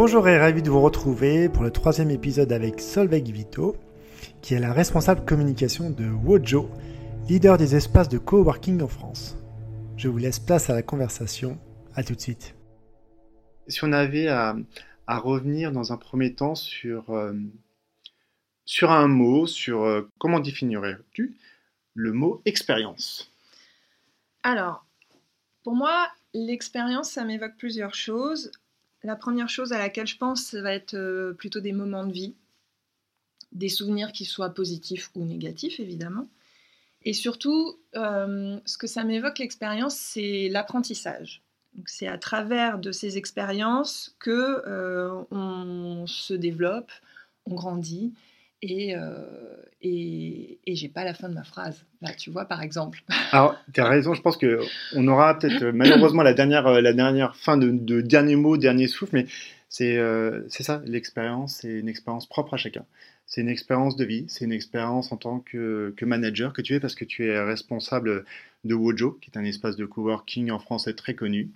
Bonjour et ravi de vous retrouver pour le troisième épisode avec Solveig Vito, qui est la responsable communication de Wojo, leader des espaces de coworking en France. Je vous laisse place à la conversation. À tout de suite. Si on avait à, revenir dans un premier temps sur, euh, sur un mot, sur euh, comment définirais-tu le mot expérience? Alors, pour moi, l'expérience, ça m'évoque plusieurs choses. La première chose à laquelle je pense, ça va être euh, plutôt des moments de vie, des souvenirs qui soient positifs ou négatifs, évidemment. Et surtout, euh, ce que ça m'évoque l'expérience, c'est l'apprentissage. C'est à travers de ces expériences que euh, on se développe, on grandit et, euh, et, j'ai pas la fin de ma phrase. Là, tu vois, par exemple. Alors, tu as raison, je pense qu'on aura peut-être malheureusement la dernière, la dernière fin de, de dernier mot, dernier souffle, mais c'est c'est ça, l'expérience, c'est une expérience propre à chacun c'est une expérience de vie, c'est une expérience en tant que, manager que tu es parce que tu es responsable de Wojo, qui est un espace de coworking en français très connu.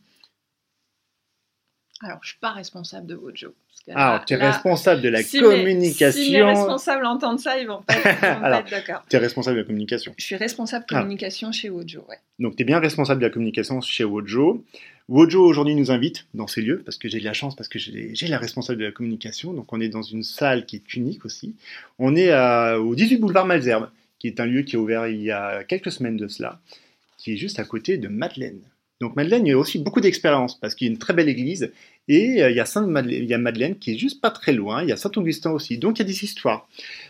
Alors, je ne suis pas responsable de Wojo. Ah, tu es responsable de la communication. si mes responsables entendent ça, ils vont pas, être d'accord. Tu es responsable de la communication. Je suis responsable de communication chez Wojo, ouais. Donc, tu es bien responsable de la communication chez Wojo. Wojo aujourd'hui nous invite dans ces lieux parce que j'ai de la chance, parce que j'ai la responsable de la communication. Donc on est dans une salle qui est unique aussi. On est au 18 boulevard Malzerbe, qui est un lieu qui a ouvert il y a quelques semaines de cela, qui est juste à côté de Madeleine. Donc Madeleine, il y a aussi beaucoup d'expérience parce qu'il y a une très belle église et euh, il y a Sainte Madeleine, il y a Madeleine qui est juste pas très loin. Il y a Saint-Augustin aussi. Donc il y a des histoires.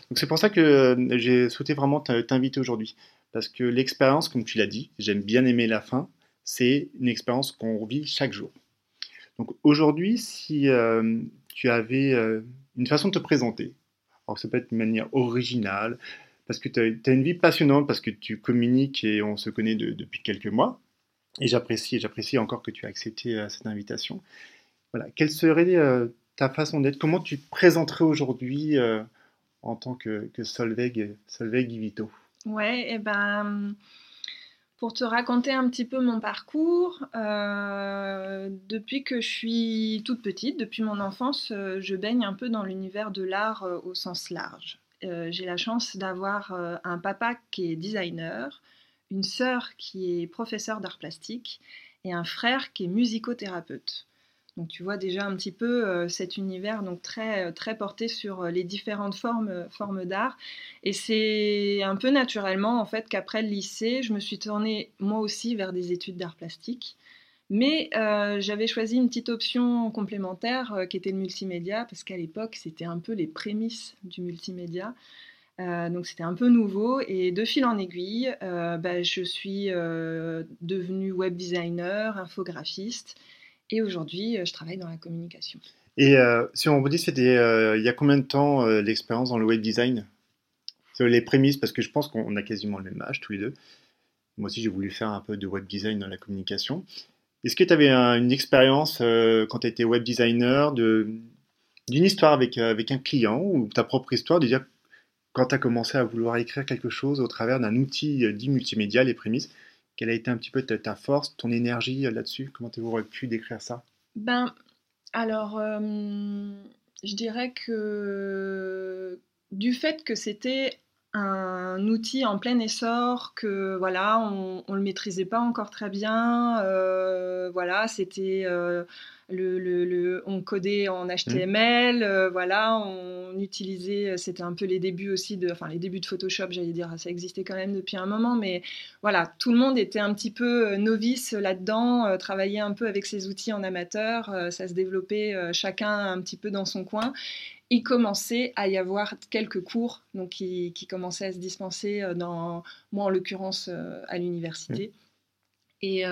Donc c'est pour ça que euh, j'ai souhaité vraiment t'inviter aujourd'hui parce que l'expérience, comme tu l'as dit, j'aime bien aimer la fin c'est une expérience qu'on vit chaque jour. Donc aujourd'hui, si euh, tu avais une façon de te présenter, alors ça peut être une manière originale, parce que tu as, une vie passionnante, parce que tu communiques et on se connaît depuis quelques mois, et j'apprécie, j'apprécie encore que tu aies accepté euh, cette invitation. Voilà, quelle serait ta façon d'être? Comment tu te présenterais aujourd'hui en tant que, que Solveig, Solveig Vito? Ouais, et eh ben pour te raconter un petit peu mon parcours, euh, depuis que je suis toute petite, depuis mon enfance, euh, je baigne un peu dans l'univers de l'art euh, au sens large. J'ai la chance d'avoir un papa qui est designer, une sœur qui est professeure d'art plastique et un frère qui est musicothérapeute. Donc tu vois déjà un petit peu euh, cet univers donc très, euh, très porté sur euh, les différentes formes, formes d'art. Et c'est un peu naturellement en fait qu'après le lycée, je me suis tournée moi aussi vers des études d'art plastique. Mais j'avais choisi une petite option complémentaire qui était le multimédia, parce qu'à l'époque, c'était un peu les prémices du multimédia. Donc c'était un peu nouveau et de fil en aiguille, bah, je suis devenue web designer, infographiste et aujourd'hui, euh, je travaille dans la communication. Et euh, si on vous dit, c'était euh, il y a combien de temps l'expérience dans le web design? Sur les prémices, parce que je pense qu'on a quasiment le même âge tous les deux. Moi aussi, j'ai voulu faire un peu de web design dans la communication. Est-ce que tu avais une expérience quand tu étais web designer d'une histoire avec, avec un client ou ta propre histoire, de dire quand tu as commencé à vouloir écrire quelque chose au travers d'un outil dit multimédia, les prémices, quelle a été un petit peu ta, force, ton énergie euh, là-dessus? Comment tu aurais pu décrire ça? Ben, alors, euh, je dirais que du fait que c'était un outil en plein essor, que voilà, on, ne le maîtrisait pas encore très bien, euh, voilà, c'était le, on codait en HTML, mmh. euh, voilà, on utilisait, euh, c'était un peu les débuts aussi de, enfin les débuts de Photoshop, j'allais dire, ça existait quand même depuis un moment, mais voilà, tout le monde était un petit peu euh, novice là-dedans, travaillait un peu avec ses outils en amateur, ça se développait chacun un petit peu dans son coin. Il commençait à y avoir quelques cours donc qui, qui commençaient à se dispenser dans, moi en l'occurrence à l'université. Et,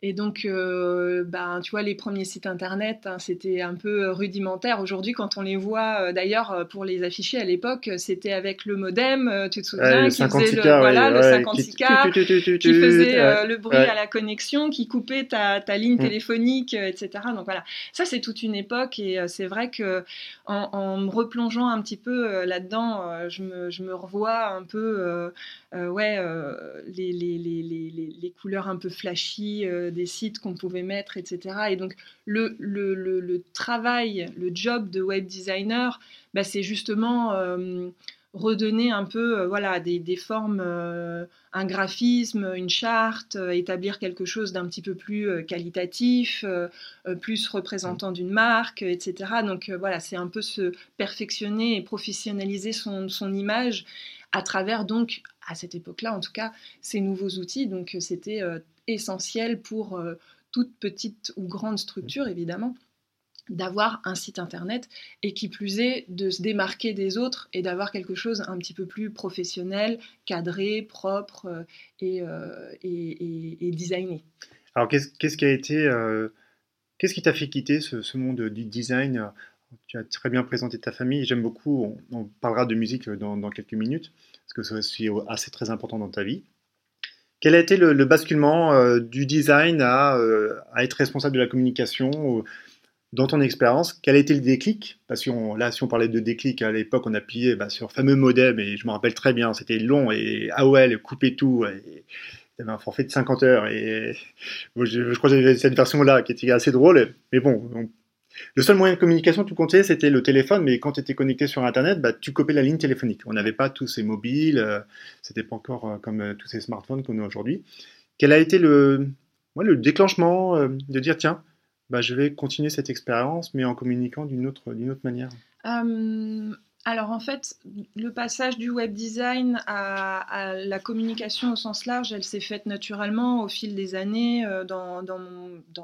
et donc, euh, ben, tu vois, les premiers sites internet, hein, c'était un peu rudimentaire. Aujourd'hui, quand on les voit, euh, d'ailleurs, euh, pour les afficher à l'époque, c'était avec le modem, tu te souviens, qui faisait le, voilà, le 56K, qui, faisait le bruit à la connexion, qui coupait ta, ta ligne mm. téléphonique, etc. Donc voilà, ça c'est toute une époque et c'est vrai que en, en, me replongeant un petit peu là-dedans, je me, je, me, revois un peu ouais, les, les, les, les, couleurs un peu flashy des sites qu'on pouvait mettre, etc. Et donc le, le, travail, le job de web designer, bah, c'est justement redonner un peu euh, voilà, des, des formes, euh, un graphisme, une charte, euh, établir quelque chose d'un petit peu plus qualitatif, plus représentant d'une marque, etc. Donc voilà, c'est un peu se perfectionner et professionnaliser son, son image à travers donc, à cette époque-là en tout cas, ces nouveaux outils. Donc c'était essentiel pour toute petite ou grande structure évidemment d'avoir un site internet et qui plus est de se démarquer des autres et d'avoir quelque chose un petit peu plus professionnel, cadré, propre euh, euh, et, et, designé. Alors qu'est-ce qui a été, euh, qu'est-ce qui t'a fait quitter ce, monde du design? Tu as très bien présenté ta famille, j'aime beaucoup, on, parlera de musique dans, quelques minutes, parce que c'est aussi assez très important dans ta vie. Quel a été le, basculement du design à, à, être responsable de la communication dans ton expérience, quel a été le déclic? Parce que là, si on parlait de déclic, à l'époque, on appuyait bah, sur le fameux modem, et je me rappelle très bien, c'était long, et AOL coupait tout, et il y avait un forfait de 50 heures, et je, crois que j'avais cette version-là qui était assez drôle, mais bon, le seul moyen de communication que tu comptais, c'était le téléphone, mais quand tu étais connecté sur Internet, bah, tu copiais la ligne téléphonique. On n'avait pas tous ces mobiles, euh, c'était pas encore euh, comme euh, tous ces smartphones qu'on a aujourd'hui. Quel a été le, le déclenchement de dire, tiens, bah, je vais continuer cette expérience, mais en communiquant d'une autre, d'une autre manière? Euh, Alors en fait, le passage du web design à, la communication au sens large, elle s'est faite naturellement au fil des années euh, dans,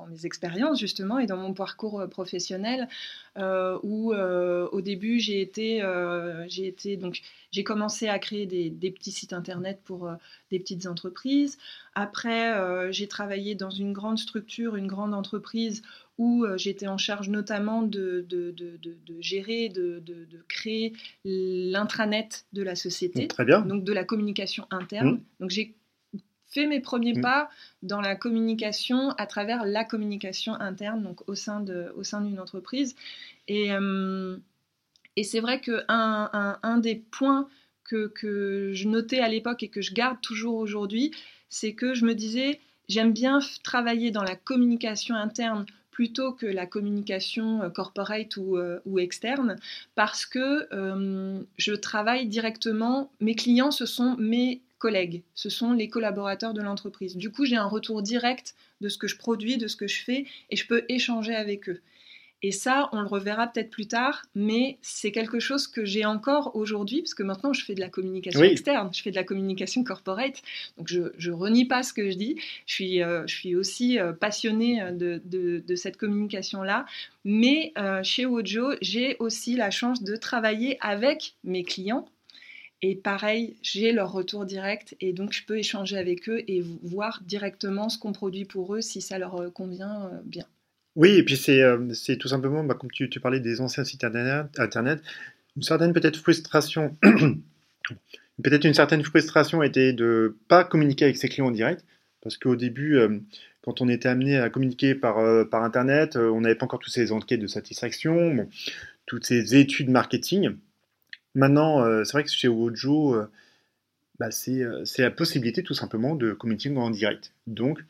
mes expériences justement et dans mon parcours euh, professionnel, où au début j'ai été, j'ai donc j'ai commencé à créer des, petits sites internet pour des petites entreprises. Après, euh, j'ai travaillé dans une grande structure, une grande entreprise où euh, j'étais en charge notamment de, de, de, de gérer, de, créer l'intranet de la société. Très bien. Donc de la communication interne. Mmh. Donc j'ai fait mes premiers mmh. pas dans la communication à travers la communication interne, donc au sein de, au sein d'une entreprise. Et, euh, et c'est vrai qu'un un, un, des points que, que je notais à l'époque et que je garde toujours aujourd'hui, c'est que je me disais, j'aime bien travailler dans la communication interne plutôt que la communication euh, corporate ou, euh, ou externe, parce que euh, je travaille directement, mes clients, ce sont mes collègues, ce sont les collaborateurs de l'entreprise. Du coup, j'ai un retour direct de ce que je produis, de ce que je fais, et je peux échanger avec eux. Et ça, on le reverra peut-être plus tard, mais c'est quelque chose que j'ai encore aujourd'hui, parce que maintenant je fais de la communication externe, je fais de la communication corporate, donc je, ne renie pas ce que je dis, je suis, euh, je suis aussi euh, passionnée de, de, cette communication-là, mais euh, chez Wojo, j'ai aussi la chance de travailler avec mes clients, et pareil, j'ai leur retour direct. Et donc je peux échanger avec eux et voir directement ce qu'on produit pour eux si ça leur convient bien. Oui, et puis c'est euh, tout simplement, bah, comme tu, parlais des anciens sites internet, une certaine peut-être frustration, peut-être une certaine frustration était de pas communiquer avec ses clients en direct, parce qu'au début, euh, quand on était amené à communiquer par, euh, internet, on n'avait pas encore toutes ces enquêtes de satisfaction, toutes ces études marketing. Maintenant, c'est vrai que chez Wojo, bah, c'est la possibilité tout simplement de communiquer en direct. Donc,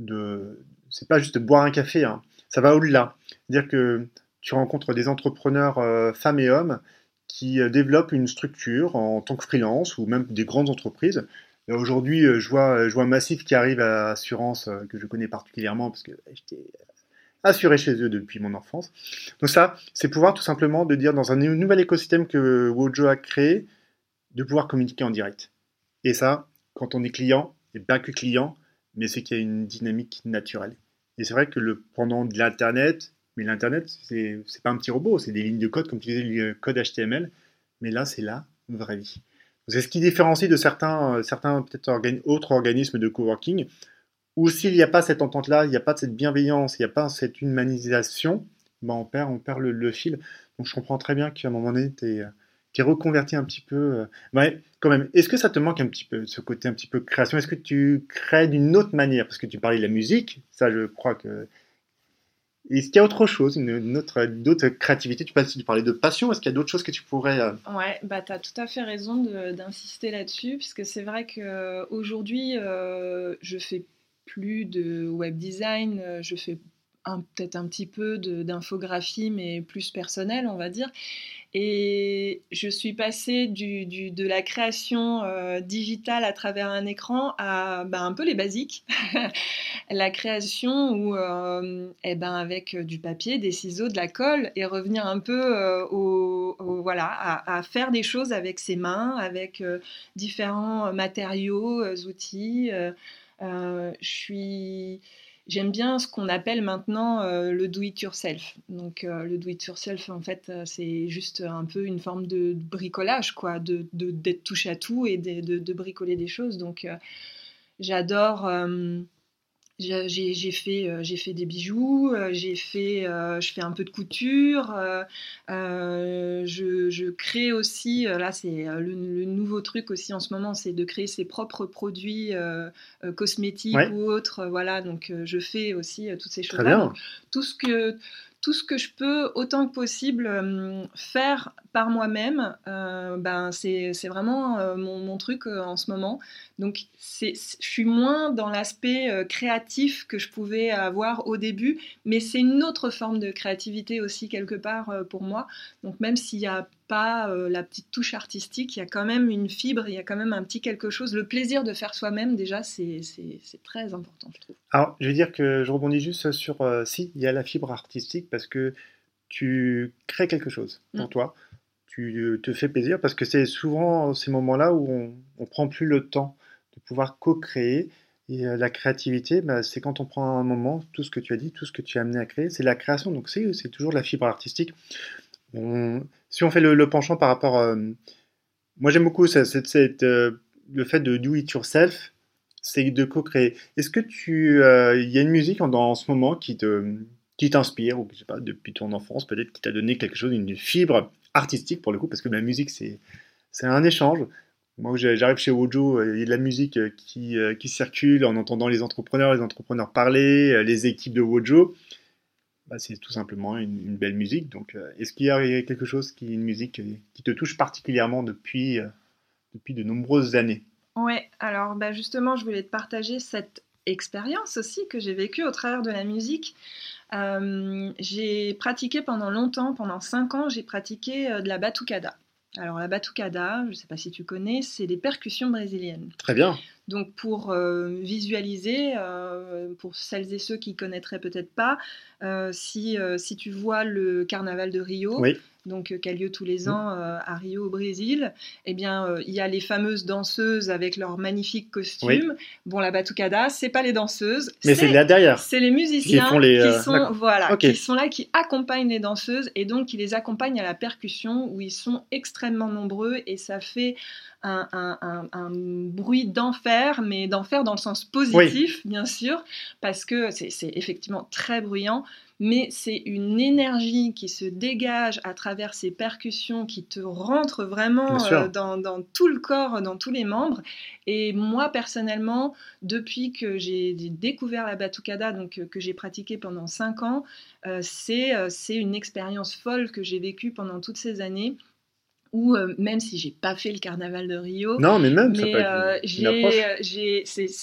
de c'est pas juste boire un café, hein ça va au-delà. C'est-à-dire que tu rencontres des entrepreneurs euh, femmes et hommes qui euh, développent une structure en tant que freelance ou même des grandes entreprises. Aujourd'hui, euh, je vois, je vois Massif qui arrive à Assurance, que je connais particulièrement parce que j'étais assuré chez eux depuis mon enfance. Donc ça, c'est pouvoir tout simplement de dire dans un nouvel écosystème que Wojo a créé, de pouvoir communiquer en direct. Et ça, quand on est client, et pas que client, mais c'est qu'il y a une dynamique naturelle. Et c'est vrai que le, pendant de l'Internet, mais l'Internet, c'est, pas un petit robot, c'est des lignes de code, comme tu disais, le code HTML, mais là, c'est la vraie vie. C'est ce qui différencie de certains, euh, certains peut-être autres organismes de coworking, où s'il n'y a pas cette entente-là, il n'y a pas cette bienveillance, il n'y a pas cette humanisation, ben on perd, on perd le, le, fil. Donc je comprends très bien qu'à un moment donné, tu es, est reconverti un petit peu. Euh, ouais, quand même. Est-ce que ça te manque un petit peu, ce côté un petit peu création? Est-ce que tu crées d'une autre manière? Parce que tu parlais de la musique, ça je crois que Est-ce qu'il y a autre chose, une, autre, d'autres créativités? Tu parlais de passion, est-ce qu'il y a d'autres choses que tu pourrais... Euh, ouais, bah, tu as tout à fait raison d'insister là-dessus, puisque c'est vrai qu'aujourd'hui, euh, je fais plus de web design, je fais peut-être un petit peu d'infographie, mais plus personnelle, on va dire. Et je suis passée du, de la création euh, digitale à travers un écran à ben, un peu les basiques. la création où, euh, eh ben, avec du papier, des ciseaux, de la colle, et revenir un peu euh, au, voilà, à, à, faire des choses avec ses mains, avec différents matériaux, outils. je suis J'aime bien ce qu'on appelle maintenant euh, le do it yourself. Donc euh, le do it yourself, en fait, euh, c'est juste un peu une forme de bricolage, quoi, de d'être touche à tout et de, de, bricoler des choses. Donc j'adore j'ai fait, euh, j'ai fait des bijoux, euh, j'ai fait, euh, je fais un peu de couture, je, je, crée aussi, là c'est le, nouveau truc aussi en ce moment, c'est de créer ses propres produits cosmétiques ou autres, voilà, donc je fais aussi toutes ces choses-là. Tout ce que tout ce que je peux autant que possible euh, faire par moi-même, euh, ben c'est vraiment euh, mon, truc en ce moment. Donc je suis moins dans l'aspect créatif que je pouvais avoir au début, mais c'est une autre forme de créativité aussi quelque part pour moi. Donc même s'il y a pas euh, la petite touche artistique, il y a quand même une fibre, il y a quand même un petit quelque chose. Le plaisir de faire soi-même, déjà, c'est très important, je trouve. Alors, je vais dire que je rebondis juste sur euh, si, il y a la fibre artistique parce que tu crées quelque chose pour mm. toi, tu euh, te fais plaisir parce que c'est souvent ces moments-là où on, on prend plus le temps de pouvoir co-créer. Et la créativité, bah, c'est quand on prend un moment, tout ce que tu as dit, tout ce que tu as amené à créer, c'est la création. Donc c'est toujours la fibre artistique. Si on fait le, penchant par rapport. Euh, moi, j'aime beaucoup euh, le fait de do it yourself, c'est de co-créer. Est-ce que tu. Euh, il y a une musique en, en ce moment qui te qui t'inspire, ou je sais pas, depuis ton enfance, peut-être qui t'a donné quelque chose, une fibre artistique pour le coup, parce que la musique, c'est, c'est un échange. Moi, j'arrive chez Wojo, il y a de la musique qui, qui circule en entendant les entrepreneurs, les entrepreneurs parler, les équipes de Wojo. Bah, c'est tout simplement une, belle musique. Donc, euh, est-ce qu'il y a quelque chose qui, une musique qui te touche particulièrement depuis, euh, depuis de nombreuses années? Oui, alors bah, justement, je voulais te partager cette expérience aussi que j'ai vécue au travers de la musique. Euh, j'ai pratiqué pendant longtemps, pendant 5 ans, j'ai pratiqué de la batucada. Alors la batucada, je ne sais pas si tu connais, c'est des percussions brésiliennes. Très bien. Donc pour visualiser, pour celles et ceux qui connaîtraient peut-être pas, si, si tu vois le carnaval de Rio, oui donc euh, qui a lieu tous les mmh. ans euh, à Rio au Brésil, eh bien euh, il y a les fameuses danseuses avec leurs magnifiques costumes. Bon, la batucada, c'est pas les danseuses, mais c'est là derrière. C'est les musiciens qui, sont voilà, qui sont là, qui accompagnent les danseuses et donc qui les accompagnent à la percussion où ils sont extrêmement nombreux et ça fait un, bruit d'enfer, mais d'enfer dans le sens positif, bien sûr, parce que c'est effectivement très bruyant mais c'est une énergie qui se dégage à travers ces percussions qui te rentre vraiment euh, dans, tout le corps, dans tous les membres. Et moi, personnellement, depuis que j'ai découvert la batucada, donc euh, que j'ai pratiqué pendant 5 ans, euh, c'est une expérience folle que j'ai vécue pendant toutes ces années où même si j'ai pas fait le carnaval de Rio, non mais même c'est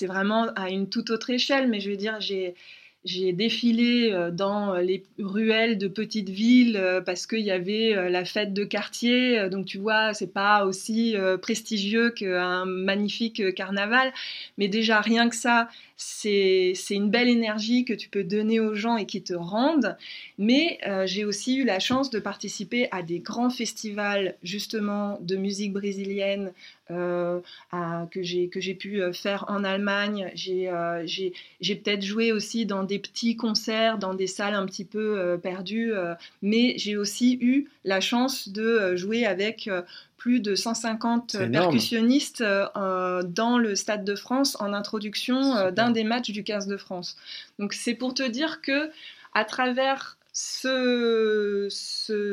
vraiment à une toute autre échelle, mais je veux dire j'ai j'ai défilé euh, dans les ruelles de petites villes euh, parce qu'il y avait euh, la fête de quartier. Donc tu vois, c'est pas aussi prestigieux qu'un magnifique carnaval, mais déjà rien que ça, c'est une belle énergie que tu peux donner aux gens et qui te rendent. Mais j'ai aussi eu la chance de participer à des grands festivals justement de musique brésilienne euh, que j'ai pu euh, faire en Allemagne. Euh, j'ai peut-être joué aussi dans des petits concerts, dans des salles un petit peu perdues, mais j'ai aussi eu la chance de jouer avec plus de 150 percussionnistes dans le Stade de France en introduction d'un des matchs du 15 de France. Donc c'est pour te dire que à travers ce,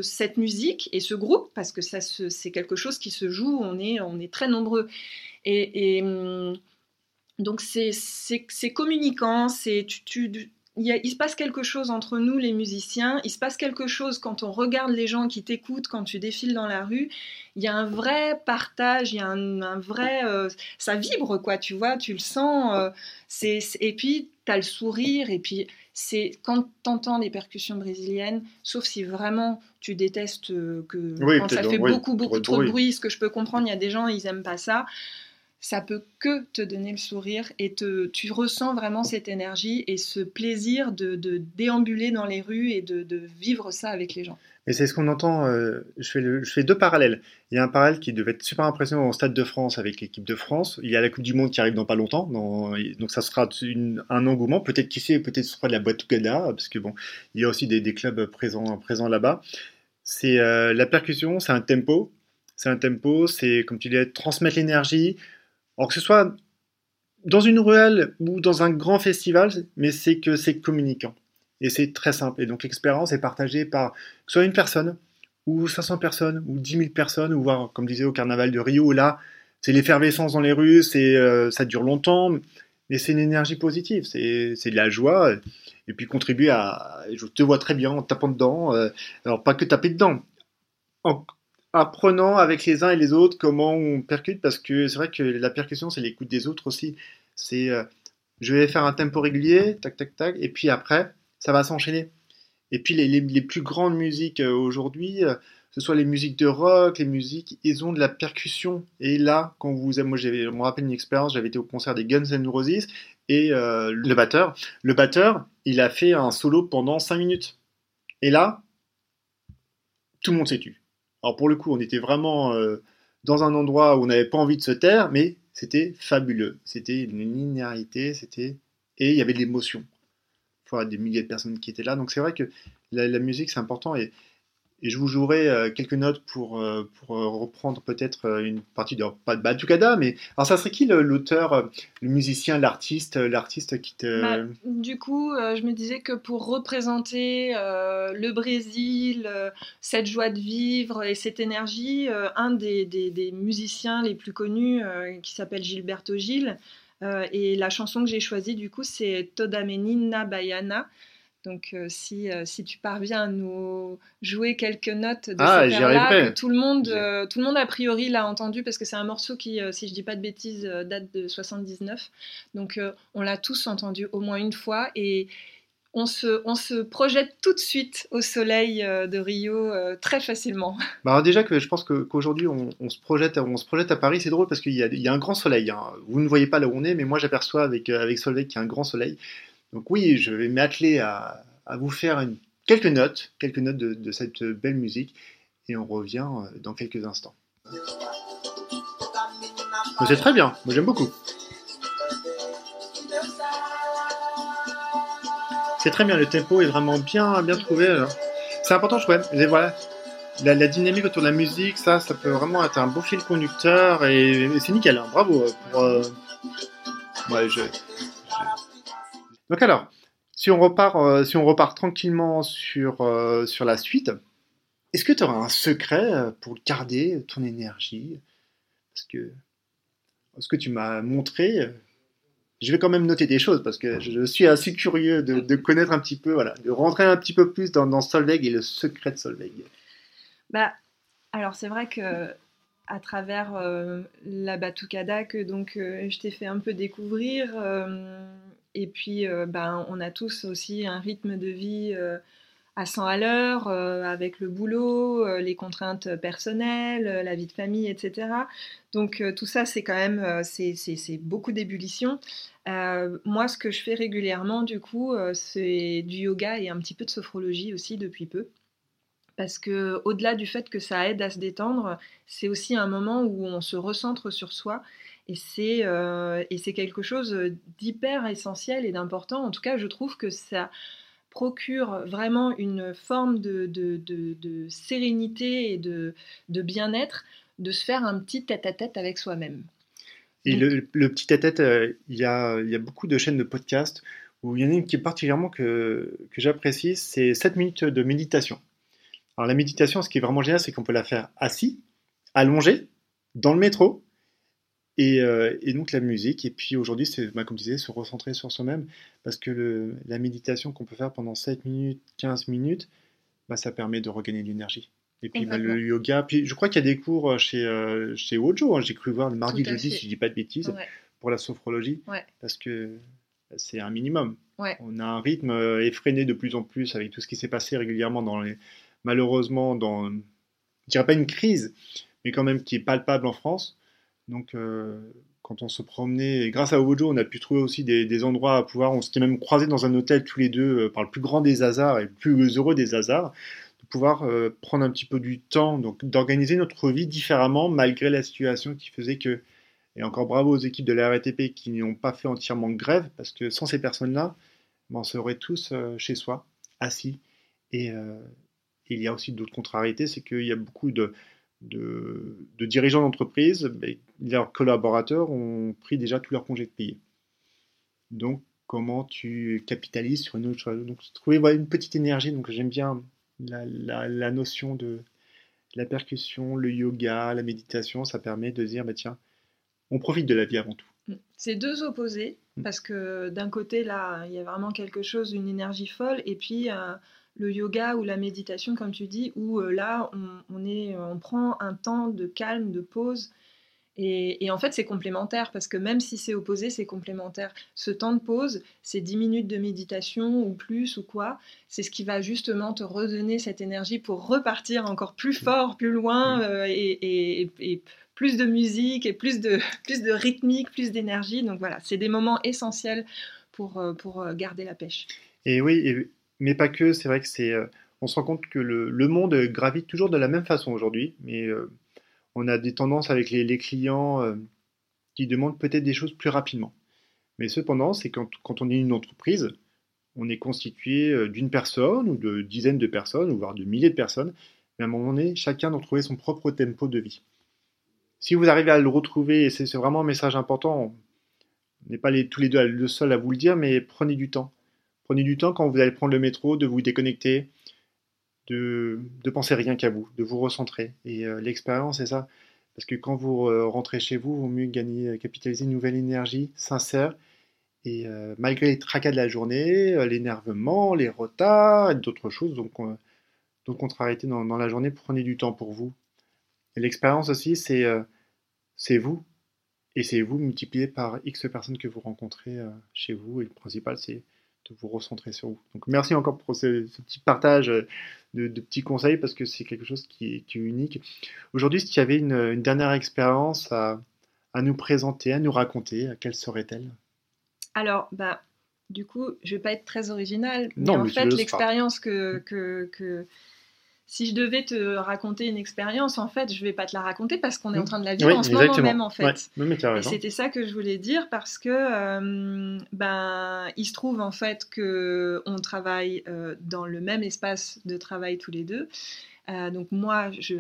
cette musique et ce groupe, parce que ça c'est quelque chose qui se joue, on est, on est très nombreux. Et, hum, donc c'est communicant, tu, tu, il, se passe quelque chose entre nous, les musiciens. Il se passe quelque chose quand on regarde les gens qui t'écoutent, quand tu défiles dans la rue. Il y a un vrai partage, il y a un, vrai. Euh, ça vibre, quoi, tu vois, tu le sens. Euh, c'est, et puis, tu as le sourire. Et puis, c'est quand tu entends des percussions brésiliennes, sauf si vraiment tu détestes euh, que quand ça fait beaucoup, beaucoup trop de bruit, ce que je peux comprendre, il y a des gens, ils aiment pas ça ça peut que te donner le sourire et te, tu ressens vraiment cette énergie et ce plaisir de, déambuler dans les rues et de, vivre ça avec les gens. Et c'est ce qu'on entend, euh, je, fais je, fais deux parallèles. Il y a un parallèle qui devait être super impressionnant au Stade de France avec l'équipe de France. Il y a la Coupe du Monde qui arrive dans pas longtemps, donc ça sera un engouement. Peut-être qui sait, peut-être ce sera de la boîte parce que bon, il y a aussi des, clubs présents, présents là-bas. C'est euh, la percussion, c'est un tempo. C'est un tempo, c'est comme tu disais, transmettre l'énergie, alors que ce soit dans une ruelle ou dans un grand festival, mais c'est que c'est communicant. Et c'est très simple. Et donc l'expérience est partagée par soit une personne, ou 500 personnes, ou 10 000 personnes, ou voir, comme disait au carnaval de Rio, là, c'est l'effervescence dans les rues, c'est, euh, ça dure longtemps, mais c'est une énergie positive, c'est, de la joie, et puis contribuer à... Je te vois très bien en tapant dedans, euh, alors pas que taper dedans, apprenant avec les uns et les autres comment on percute, parce que c'est vrai que la percussion, c'est l'écoute des autres aussi. C'est euh, je vais faire un tempo régulier, tac, tac, tac, et puis après, ça va s'enchaîner. Et puis les, les, plus grandes musiques euh, aujourd'hui, euh, ce soit les musiques de rock, les musiques, ils ont de la percussion. Et là, quand vous, moi, je me rappelle une expérience, j'avais été au concert des Guns N' Roses et le batteur, le batteur, il a fait un solo pendant 5 minutes. Et là, tout le monde s'est tu. Alors pour le coup, on était vraiment euh, dans un endroit où on n'avait pas envie de se taire, mais c'était fabuleux. C'était une linéarité, c'était et il y avait de l'émotion. Il y des milliers de personnes qui étaient là, donc c'est vrai que la, musique c'est important et je vous jouerai euh, quelques notes pour, euh, pour euh, reprendre peut-être une partie de, pas de Batucada, mais alors ça serait qui l'auteur, le, musicien, l'artiste, l'artiste qui te... Bah, du coup, je me disais que pour représenter le Brésil, cette joie de vivre et cette énergie, un des, des, musiciens les plus connus qui s'appelle Gilberto Gil, et la chanson que j'ai choisie du coup c'est Toda Menina Baiana. Donc, euh, si, euh, si, tu parviens à nous jouer quelques notes de ah, ce là tout le monde, euh, tout le monde a priori l'a entendu parce que c'est un morceau qui, si je dis pas de bêtises, date de 79. Donc, on l'a tous entendu au moins une fois et on se, on se projette tout de suite au soleil de Rio très facilement. Bah déjà que je pense qu'aujourd'hui on, se projette, on se projette à Paris, c'est drôle parce qu'il y, y, a un grand soleil. Hein. Vous ne voyez pas là où on est, mais moi j'aperçois avec, avec Solveig qu'il y a un grand soleil. Donc oui, je vais m'atteler à, vous faire quelques notes, quelques notes de, cette belle musique, et on revient euh, dans quelques instants. C'est très bien, moi j'aime beaucoup. C'est très bien, le tempo est vraiment bien, bien trouvé. C'est important, je trouve. Et voilà, la, dynamique autour de la musique, ça, ça peut vraiment être un beau fil conducteur et, c'est nickel. Hein. Bravo pour. Euh, donc alors, si on repart, euh, si on repart tranquillement sur, euh, sur la suite, est-ce que tu auras un secret euh, pour garder ton énergie? Parce que ce que tu m'as montré, je vais quand même noter des choses parce que je suis assez curieux de, connaître un petit peu, voilà, de rentrer un petit peu plus dans, dans Solveig et le secret de Solveig. Bah, alors c'est vrai que à travers la Batucada que donc je t'ai fait un peu découvrir, et puis, euh, ben, on a tous aussi un rythme de vie euh, à 100 à l'heure, euh, avec le boulot, les contraintes personnelles, la vie de famille, etc. Donc tout ça, c'est quand même c'est, beaucoup d'ébullition. moi, ce que je fais régulièrement, du coup, c'est du yoga et un petit peu de sophrologie aussi depuis peu. Parce que au-delà du fait que ça aide à se détendre, c'est aussi un moment où on se recentre sur soi et c'est, euh, quelque chose d'hyper essentiel et d'important. En tout cas, je trouve que ça procure vraiment une forme de, de, de, sérénité et de, bien-être de se faire un petit tête-à-tête avec soi-même. Et le, le, petit tête-à-tête, euh, il y, a, y, a, beaucoup de chaînes de podcasts où il y en a une qui est particulièrement que, que j'apprécie, c'est 7 minutes de méditation. Alors la méditation, ce qui est vraiment génial, c'est qu'on peut la faire assis, allongé, dans le métro, Et, euh, et, donc la musique, et puis aujourd'hui, c'est, bah, comme tu disais, se recentrer sur soi-même, parce que le, la méditation qu'on peut faire pendant 7 minutes, 15 minutes, bah, ça permet de regagner de l'énergie. Et puis bah, le yoga, puis je crois qu'il y a des cours chez, euh, chez Wojo, hein. j'ai cru voir le mardi, jeudi, si je dis pas de bêtises, pour la sophrologie, parce que c'est un minimum. On a un rythme euh, effréné de plus en plus avec tout ce qui s'est passé régulièrement dans les, malheureusement dans, je dirais pas une crise, mais quand même qui est palpable en France. Donc, euh, quand on se promenait, et grâce à Wojo, on a pu trouver aussi des, endroits à pouvoir. On s'était même croisés dans un hôtel tous les deux euh, par le plus grand des hasards et le plus heureux des hasards, de pouvoir euh, prendre un petit peu du temps, donc d'organiser notre vie différemment malgré la situation qui faisait que. Et encore bravo aux équipes de la RATP qui n'ont pas fait entièrement grève, parce que sans ces personnes-là, ben, on serait tous chez soi, assis. Et il y a aussi d'autres contrariétés, c'est qu'il y a beaucoup de, de, dirigeants d'entreprise, ben, leurs collaborateurs ont pris déjà tous leurs congés de payer. Donc, comment tu capitalises sur une autre chose? Donc, trouver une petite énergie. Donc, j'aime bien la, notion de la percussion, le yoga, la méditation. Ça permet de dire, bah, tiens, on profite de la vie avant tout. Mm. C'est deux opposés, mm. parce que d'un côté, là, il y a vraiment quelque chose, une énergie folle, et puis euh, le yoga ou la méditation, comme tu dis, où euh, là, on, est, on prend un temps de calme, de pause. Et, en fait, c'est complémentaire parce que même si c'est opposé, c'est complémentaire. Ce temps de pause, c'est 10 minutes de méditation ou plus ou quoi, c'est ce qui va justement te redonner cette énergie pour repartir encore plus fort, plus loin euh, et, plus de musique et plus de, plus de rythmique, plus d'énergie. Donc voilà, c'est des moments essentiels pour, euh, pour garder la pêche. Et oui, et mais pas que. C'est vrai que c'est. Euh, on se rend compte que le, monde gravite toujours de la même façon aujourd'hui, mais euh, on a des tendances avec les, clients euh, qui demandent peut-être des choses plus rapidement. Mais cependant, c'est quand, quand on est une entreprise, on est constitué d'une personne ou de dizaines de personnes, ou voire de milliers de personnes, mais à un moment donné, chacun doit trouver son propre tempo de vie. Si vous arrivez à le retrouver, et c'est vraiment un message important, on n'est pas les, tous les deux le seul à vous le dire, mais prenez du temps. Prenez du temps quand vous allez prendre le métro, de vous déconnecter, de, de penser rien qu'à vous, de vous recentrer. Et euh, l'expérience, c'est ça. Parce que quand vous euh, rentrez chez vous, il vaut mieux gagner, euh, capitaliser une nouvelle énergie sincère. Et malgré les tracas de la journée, l'énervement, les retards et d'autres choses, donc, donc contrariété dans, dans la journée, prenez du temps pour vous. Et l'expérience aussi, c'est c'est vous. Et c'est vous multiplié par X personnes que vous rencontrez chez vous. Et le principal, c'est de vous recentrer sur vous. Donc merci encore pour ce, petit partage de, petits conseils parce que c'est quelque chose qui est, unique. Aujourd'hui, si tu avais une, dernière expérience à, nous présenter, à nous raconter, quelle serait-elle? Alors, bah, du coup, je vais pas être très originale, mais en fait, l'expérience que, que si je devais te raconter une expérience, en fait, je vais pas te la raconter parce qu'on est en train de la vivre en ce moment même, en fait. et c'était ça que je voulais dire parce que, euh, ben, il se trouve en fait que on travaille euh, dans le même espace de travail tous les deux. Euh, donc moi, je,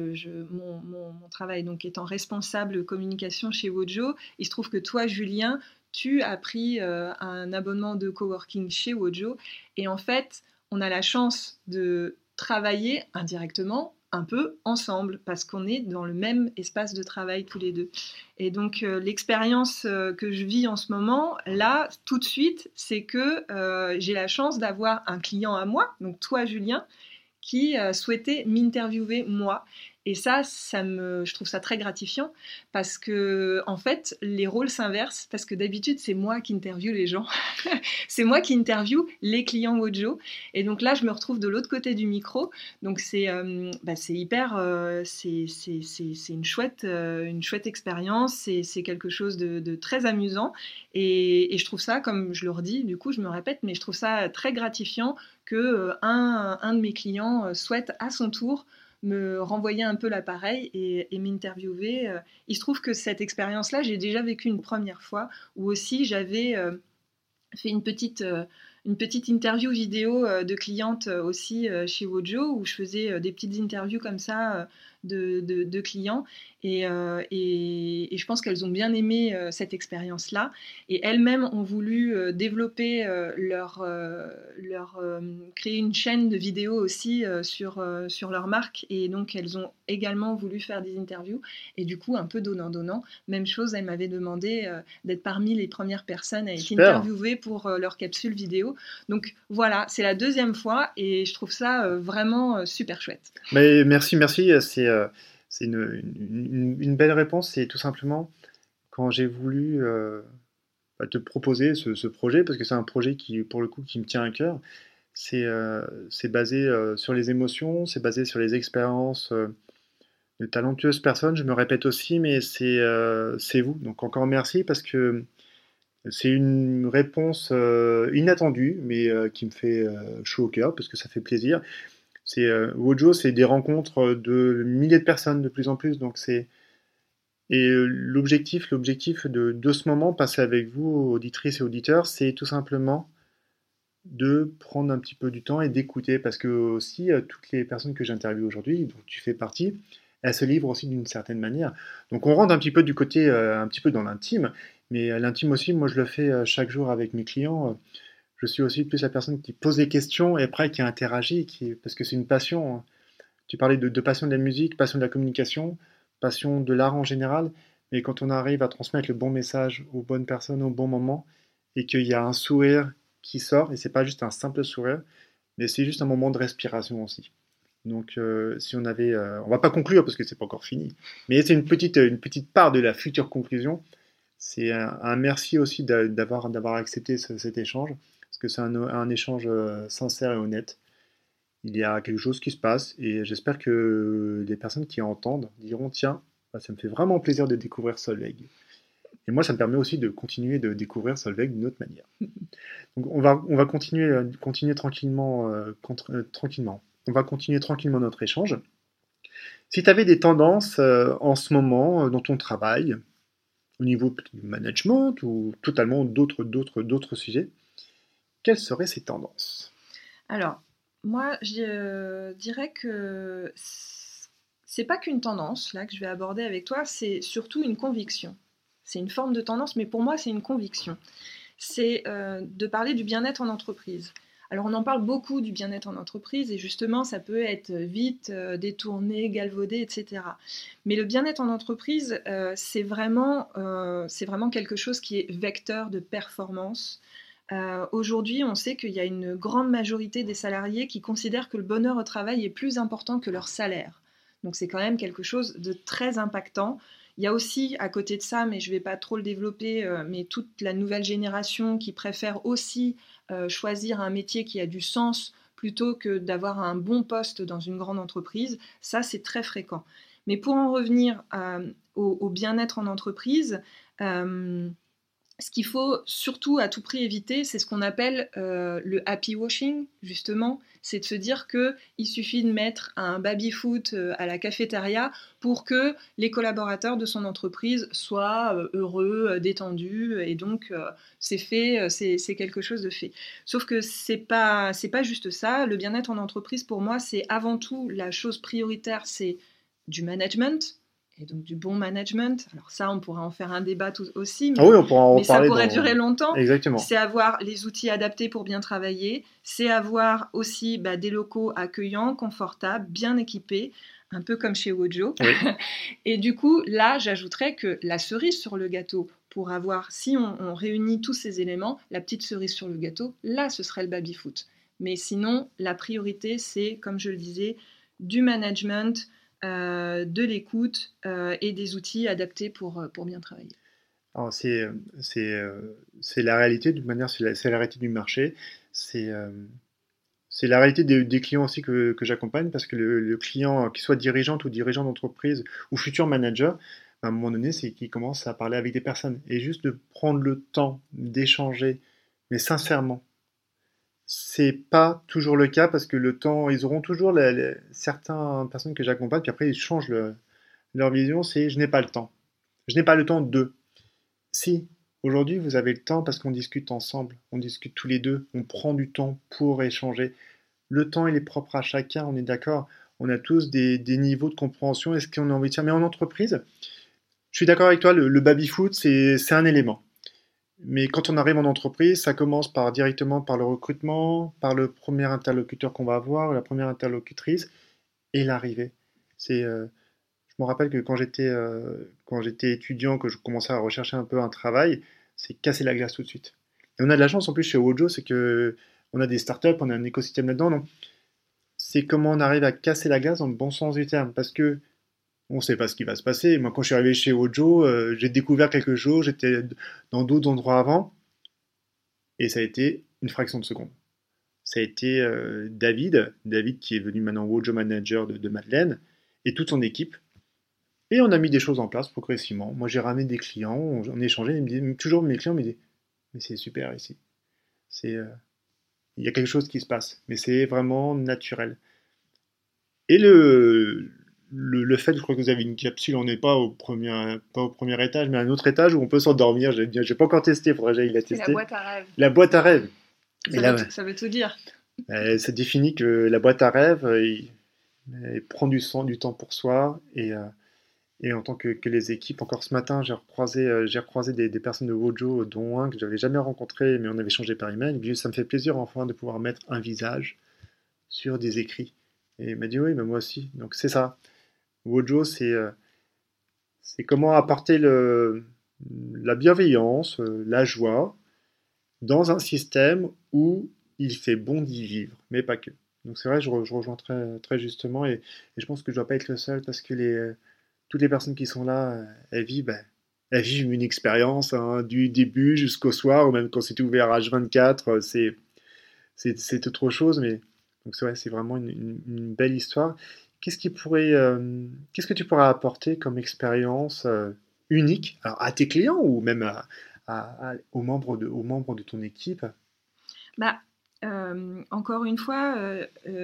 mon, mon, travail donc étant responsable communication chez Wojo, il se trouve que toi, Julien, tu as pris un abonnement de coworking chez Wojo. Et en fait, on a la chance de travailler indirectement un peu ensemble parce qu'on est dans le même espace de travail tous les deux. Et donc euh, l'expérience euh, que je vis en ce moment, là, tout de suite, c'est que euh, j'ai la chance d'avoir un client à moi, donc toi Julien, qui souhaitait m'interviewer moi. Et ça, ça me, je trouve ça très gratifiant parce que, en fait, les rôles s'inversent parce que d'habitude, c'est moi qui interviewe les gens. c'est moi qui interviewe les clients Wojo. Et donc là, je me retrouve de l'autre côté du micro. Donc c'est euh, bah, hyper, euh, c'est une, chouette, euh, une chouette expérience. C'est quelque chose de, très amusant. Et, et, je trouve ça, comme je le redis, du coup, je me répète, mais je trouve ça très gratifiant que un, un de mes clients souhaite à son tour me renvoyer un peu l'appareil et, m'interviewer. Euh, il se trouve que cette expérience-là, j'ai déjà vécu une première fois, où aussi j'avais euh, fait une petite, euh, une petite interview vidéo de clientes aussi chez Wojo où je faisais des petites interviews comme ça de, clients. Euh, et, et, je pense qu'elles ont bien aimé euh, cette expérience-là. Et elles-mêmes ont voulu euh, développer leur, leur créer une chaîne de vidéos aussi sur, sur leur marque. Et donc elles ont également voulu faire des interviews. Et du coup, un peu donnant-donnant. Même chose, elles m'avaient demandé d'être parmi les premières personnes à être interviewées pour leur capsule vidéo. Donc voilà, c'est la deuxième fois et je trouve ça vraiment super chouette. Mais merci, merci. C'est euh, c'est une, belle réponse. C'est tout simplement quand j'ai voulu euh, bah, te proposer ce, projet, parce que c'est un projet qui, pour le coup, qui me tient à cœur. C'est euh, basé sur les émotions, c'est basé sur les expériences de talentueuses personnes. Je me répète aussi, mais c'est vous. Donc encore merci parce que c'est une réponse inattendue, mais qui me fait chaud au cœur parce que ça fait plaisir. C'est euh, Wojo, c'est des rencontres de milliers de personnes de plus en plus, donc c'est et euh, l'objectif, l'objectif de, de, ce moment passé avec vous, auditrices et auditeurs, c'est tout simplement de prendre un petit peu du temps et d'écouter, parce que aussi euh, toutes les personnes que j'interviewe aujourd'hui, dont tu fais partie, elles se livrent aussi d'une certaine manière. Donc on rentre un petit peu du côté, un petit peu dans l'intime, mais l'intime aussi, moi je le fais chaque jour avec mes clients je suis aussi plus la personne qui pose des questions et après qui interagit, parce que c'est une passion. Hein. Tu parlais de, passion de la musique, passion de la communication, passion de l'art en général, mais quand on arrive à transmettre le bon message aux bonnes personnes au bon moment et qu'il y a un sourire qui sort, et c'est pas juste un simple sourire, mais c'est juste un moment de respiration aussi. Donc, euh, si on avait, euh, on va pas conclure parce que c'est pas encore fini, mais c'est une petite, une petite part de la future conclusion. C'est un, merci aussi d'avoir accepté cet échange que c'est un, échange euh, sincère et honnête. Il y a quelque chose qui se passe et j'espère que les personnes qui entendent diront tiens, bah, ça me fait vraiment plaisir de découvrir Solveig. Et moi, ça me permet aussi de continuer de découvrir Solveig d'une autre manière. Donc, on va, on va continuer, euh, continuer tranquillement, euh, tranquillement. On va continuer tranquillement notre échange. Si tu avais des tendances en ce moment dans ton travail, au niveau du management ou totalement d'autres, d'autres, d'autres sujets, quelles seraient ces tendances? Alors, moi, je dirais que c'est pas qu'une tendance là que je vais aborder avec toi, c'est surtout une conviction. C'est une forme de tendance, mais pour moi, c'est une conviction. C'est euh, de parler du bien-être en entreprise. Alors, on en parle beaucoup du bien-être en entreprise et justement, ça peut être vite euh, détourné, galvaudé, etc. Mais le bien-être en entreprise, euh, c'est vraiment, vraiment quelque chose qui est vecteur de performance, euh, aujourd'hui, on sait qu'il y a une grande majorité des salariés qui considèrent que le bonheur au travail est plus important que leur salaire. Donc c'est quand même quelque chose de très impactant. Il y a aussi, à côté de ça, mais je ne vais pas trop le développer, euh, mais toute la nouvelle génération qui préfère aussi euh, choisir un métier qui a du sens plutôt que d'avoir un bon poste dans une grande entreprise. Ça, c'est très fréquent. Mais pour en revenir au, au bien-être en entreprise, ce qu'il faut surtout à tout prix éviter, c'est ce qu'on appelle euh, le happy washing, justement. C'est de se dire qu'il suffit de mettre un baby-foot euh, à la cafétéria pour que les collaborateurs de son entreprise soient euh, heureux, détendus, et donc c'est fait, c'est quelque chose de fait. Sauf que c'est pas, pas juste ça. Le bien-être en entreprise, pour moi, c'est avant tout la chose prioritaire, c'est du management, et donc du bon management. Alors ça, on pourrait en faire un débat aussi, mais, ah oui, on pourra en ça pourrait durer longtemps. Exactement. C'est avoir les outils adaptés pour bien travailler, c'est avoir aussi bah, des locaux accueillants, confortables, bien équipés, un peu comme chez Wojo. et du coup, là, j'ajouterais que la cerise sur le gâteau, pour avoir, si on, on, réunit tous ces éléments, la petite cerise sur le gâteau, là, ce serait le baby-foot. Mais sinon, la priorité, c'est, comme je le disais, du management, de l'écoute euh, et des outils adaptés pour, euh, pour bien travailler. C'est, la réalité, d'une manière, c'est du marché. C'est, la réalité des, clients aussi que, que j'accompagne parce que le, client, qu'il soit dirigeant ou dirigeant d'entreprise ou futur manager, à un moment donné, c'est qu'il commence à parler avec des personnes. Et juste de prendre le temps d'échanger, mais sincèrement, c'est pas toujours le cas parce que le temps, ils auront toujours les, certaines personnes que j'accompagne, puis après ils changent leur vision, c'est je n'ai pas le temps. Je n'ai pas le temps de. Si, Aujourd'hui, vous avez le temps parce qu'on discute ensemble, on discute tous les deux, on prend du temps pour échanger. Le temps, il est propre à chacun, on est d'accord. On a tous des, niveaux de compréhension. Est-ce qu'on a envie de faire Mais en entreprise, je suis d'accord avec toi, le, le baby-foot, c'est un élément. Mais quand on arrive en entreprise, ça commence directement par le recrutement, par le premier interlocuteur qu'on va avoir, la première interlocutrice, et l'arrivée. Euh, je me rappelle que quand j'étais euh, quand j'étais étudiant, que je commençais à rechercher un peu un travail, c'est casser la glace tout de suite. Et on a de la chance en plus chez Wojo, c'est que on a des startups, on a un écosystème là-dedans. Donc c'est comment on arrive à casser la glace dans le bon sens du terme, parce que on ne sait pas ce qui va se passer. Moi, quand je suis arrivé chez Wojo, euh, j'ai découvert quelque chose, j'étais dans d'autres endroits avant, et ça a été une fraction de seconde. Ça a été euh, David, David qui est venu maintenant Wojo Manager de, Madeleine, et toute son équipe. Et on a mis des choses en place progressivement. Moi, j'ai ramené des clients, on, on échangeait, toujours mes clients me disaient Mais c'est super ici. C'est. Euh, il y a quelque chose qui se passe, mais c'est vraiment naturel. Et le, le, fait, je crois que vous avez une capsule, on n'est pas au premier, pas au premier étage, mais à un autre étage où on peut s'endormir. J'ai, j'ai pas encore testé, il faudrait que j'aille la tester. la boîte à rêve. La boîte à rêve. Ça, veut, tout dire. Euh, ça définit que la boîte à rêve, euh, il, prend du, sang, du temps pour soi et, euh, et en tant que, les équipes, encore ce matin, j'ai recroisé, j'ai recroisé des, personnes de Wojo, dont un que j'avais jamais rencontré, mais on avait changé par email. Et ça me fait plaisir enfin de pouvoir mettre un visage sur des écrits. Et il m'a dit oui, mais moi aussi. Donc c'est ça. Wojo, c'est euh, c'est comment apporter la bienveillance, euh, la joie dans un système où il fait bon d'y vivre, mais pas que. Donc c'est vrai, je, rejoins très, justement et, je pense que je ne dois pas être le seul parce que les, toutes les personnes qui sont là, euh, elles vivent, ben, elles vivent une expérience hein, du début jusqu'au soir ou même quand c'est ouvert à H24, c'est autre chose, mais donc c'est vrai, c'est vraiment une, belle histoire qu'est-ce qui pourrait, euh, qu'est-ce que tu pourrais apporter comme expérience euh, unique à tes clients ou même aux, membres de, aux membres de ton équipe? Bah, euh, encore une fois,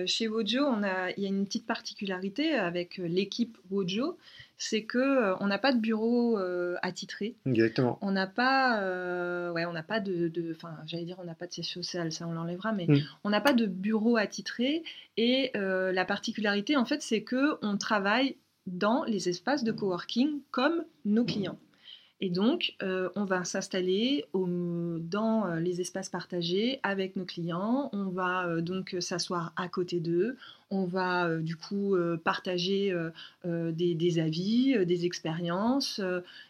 chez Wojo, a, il y a une petite particularité avec l'équipe Wojo, c'est que euh, on n'a pas de bureau euh, attitré. Exactement. On n'a pas, euh, ouais, on n'a pas de, enfin, j'allais dire, on n'a pas de siège social, ça on l'enlèvera, mais mm. on n'a pas de bureau attitré. Et la particularité, en fait, c'est que on travaille dans les espaces de coworking comme nos clients. Et donc, euh, on va s'installer dans euh, les espaces partagés avec nos clients. On va euh, donc s'asseoir à côté d'eux. On va du coup partager des, avis, des expériences.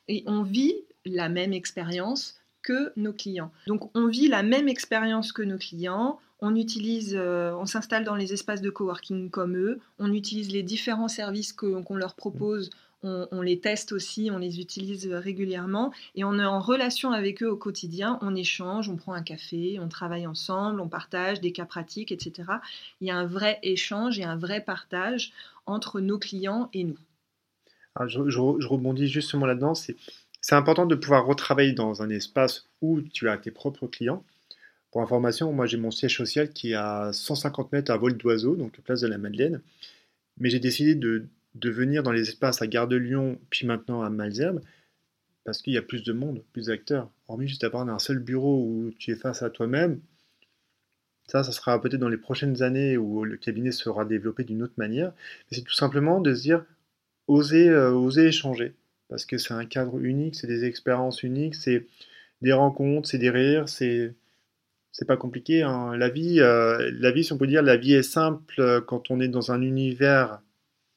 et on vit la même expérience que nos clients. Donc, on vit la même expérience que nos clients. On utilise, on s'installe dans les espaces de coworking comme eux. On utilise les différents services qu'on leur propose on, les teste aussi, on les utilise régulièrement et on est en relation avec eux au quotidien, on échange, on prend un café, on travaille ensemble, on partage des cas pratiques, etc. Il y a un vrai échange et un vrai partage entre nos clients et nous. je, rebondis justement là-dedans, c'est, important de pouvoir retravailler dans un espace où tu as tes propres clients. Pour information, moi j'ai mon siège social qui est à 150 mètres à vol d'oiseau, donc place de la Madeleine. Mais j'ai décidé de, de venir dans les espaces à Gare de Lyon, puis maintenant à Malzerbe, parce qu'il y a plus de monde, plus d'acteurs. Hormis juste avoir un seul bureau où tu es face à toi-même, ça, ça sera peut-être dans les prochaines années où le cabinet sera développé d'une autre manière. Mais c'est tout simplement de se dire, oser, euh, oser échanger, parce que c'est un cadre unique, c'est des expériences uniques, c'est des rencontres, c'est des rires, c'est c'est pas compliqué. Hein. La vie, euh, la vie, si on peut dire, la vie est simple euh, quand on est dans un univers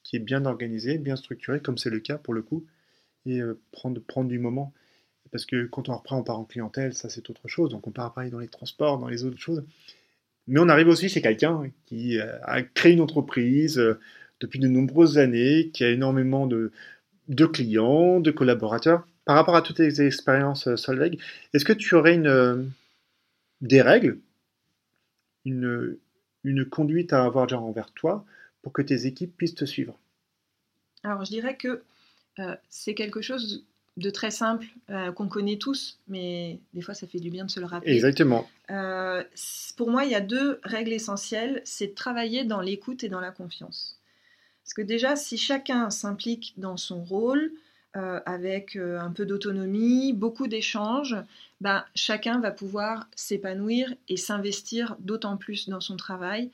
qui est bien organisé, bien structuré, comme c'est le cas pour le coup, et euh, prendre, du moment. Parce que quand on reprend, on part en clientèle, ça c'est autre chose, donc on part pareil dans les transports, dans les autres choses. Mais on arrive aussi chez quelqu'un qui euh, a créé une entreprise euh, depuis de nombreuses années, qui a énormément de, clients, de collaborateurs. Par rapport à toutes les expériences Solveig, est-ce que tu aurais une, des règles, une, une conduite à avoir envers toi pour que tes équipes puissent te suivre Alors je dirais que euh, c'est quelque chose de très simple euh, qu'on connaît tous, mais des fois ça fait du bien de se le rappeler. Exactement. Euh, pour moi, il y a deux règles essentielles, c'est de travailler dans l'écoute et dans la confiance. Parce que déjà, si chacun s'implique dans son rôle, avec un peu d'autonomie, beaucoup d'échanges, ben, chacun va pouvoir s'épanouir et s'investir d'autant plus dans son travail.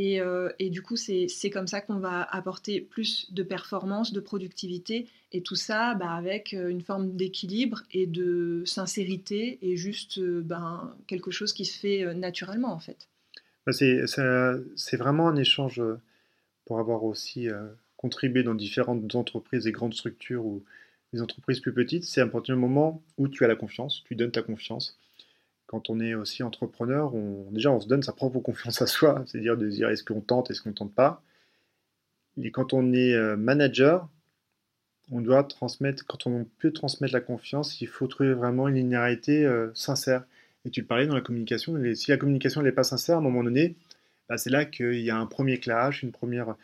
Et, et du coup, c'est comme ça qu'on va apporter plus de performance, de productivité, et tout ça ben, avec une forme d'équilibre et de sincérité, et juste ben, quelque chose qui se fait naturellement en fait. Bah, c'est vraiment un échange pour avoir aussi contribué dans différentes entreprises et grandes structures ou des entreprises plus petites. C'est à partir du moment où tu as la confiance, tu donnes ta confiance. Quand on est aussi entrepreneur, déjà on se donne sa propre confiance à soi, c'est-à-dire de dire est-ce qu'on tente, est-ce qu'on tente pas? Et quand on est manager, on doit transmettre, quand on peut transmettre la confiance, il faut trouver vraiment une linéarité sincère. Et tu parlais dans la communication, si la communication n'est pas sincère, à un moment donné, bah, c'est là qu'il y a un premier clash, une première,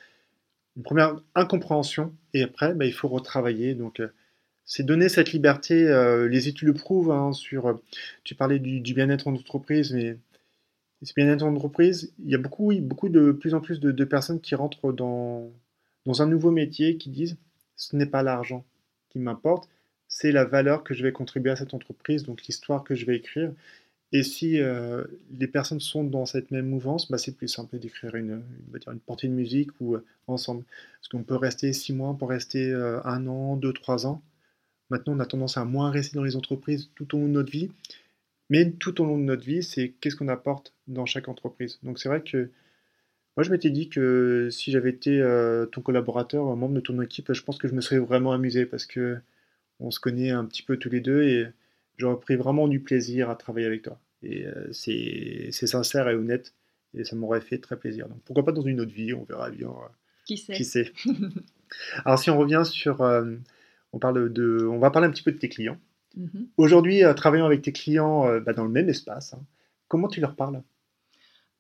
incompréhension, et après, bah, il faut retravailler. Euh, c'est donner cette liberté. Euh, les études le prouvent. Hein, sur, tu parlais du, bien-être en entreprise, mais ce bien-être en entreprise, il y a beaucoup, beaucoup de plus en plus de, personnes qui rentrent dans, dans un nouveau métier, qui disent ce n'est pas l'argent qui m'importe, c'est la valeur que je vais contribuer à cette entreprise, donc l'histoire que je vais écrire. Et si euh, les personnes sont dans cette même mouvance, bah, c'est plus simple d'écrire une, une, une, portée de musique ou euh, ensemble. Parce qu'on peut rester six mois, on peut rester un an, deux, trois ans. Maintenant, on a tendance à moins rester dans les entreprises tout au long de notre vie. Mais tout au long de notre vie, c'est qu'est-ce qu'on apporte dans chaque entreprise. Donc c'est vrai que moi, je m'étais dit que si j'avais été ton collaborateur, un membre de ton équipe, je pense que je me serais vraiment amusé parce que on se connaît un petit peu tous les deux et j'aurais pris vraiment du plaisir à travailler avec toi. Et euh, c'est sincère et honnête. Et ça m'aurait fait très plaisir. Donc pourquoi pas dans une autre vie, on verra bien. Euh, qui sait, qui sait? Alors si on revient sur... Euh, on, parle de, on va parler un petit peu de tes clients. Mm-hmm. Aujourd'hui, travaillant avec tes clients bah, dans le même espace, hein, comment tu leur parles?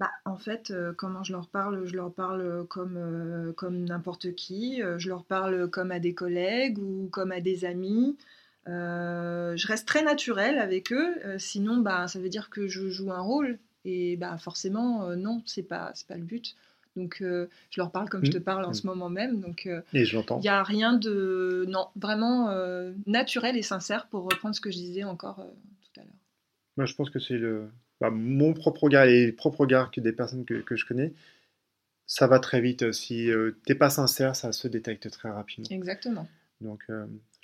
Bah, en fait, comment je leur parle? Je leur parle comme, comme n'importe qui. je leur parle comme à des collègues ou comme à des amis. Euh, je reste très naturelle avec eux, euh, sinon bah, ça veut dire que je joue un rôle. Et bah, forcément, euh, non, c'est pas, pas le but. Donc je leur parle comme je te mmh. parle en mmh. ce moment même. Donc et je l'entends. Il n'y a rien de non vraiment naturel et sincère pour reprendre ce que je disais encore tout à l'heure. Moi, je pense que c'est le bah, mon propre regard et le propre regard que des personnes que, que je connais. Ça va très vite. Si tu n'es pas sincère, ça se détecte très rapidement. Exactement. Donc